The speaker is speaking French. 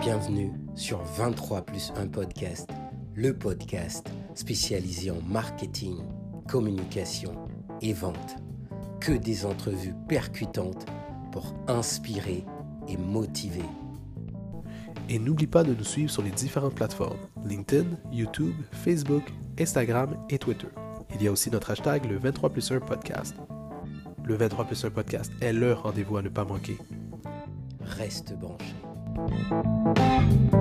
Bienvenue sur 23 plus 1 podcast, le podcast spécialisé en marketing, communication et vente. Que des entrevues percutantes pour inspirer et motiver. Et n'oublie pas de nous suivre sur les différentes plateformes LinkedIn, YouTube, Facebook, Instagram et Twitter. Il y a aussi notre hashtag le 23 plus 1 podcast. Le 23 plus 1 podcast est le rendez-vous à ne pas manquer. Reste branché. Thank you.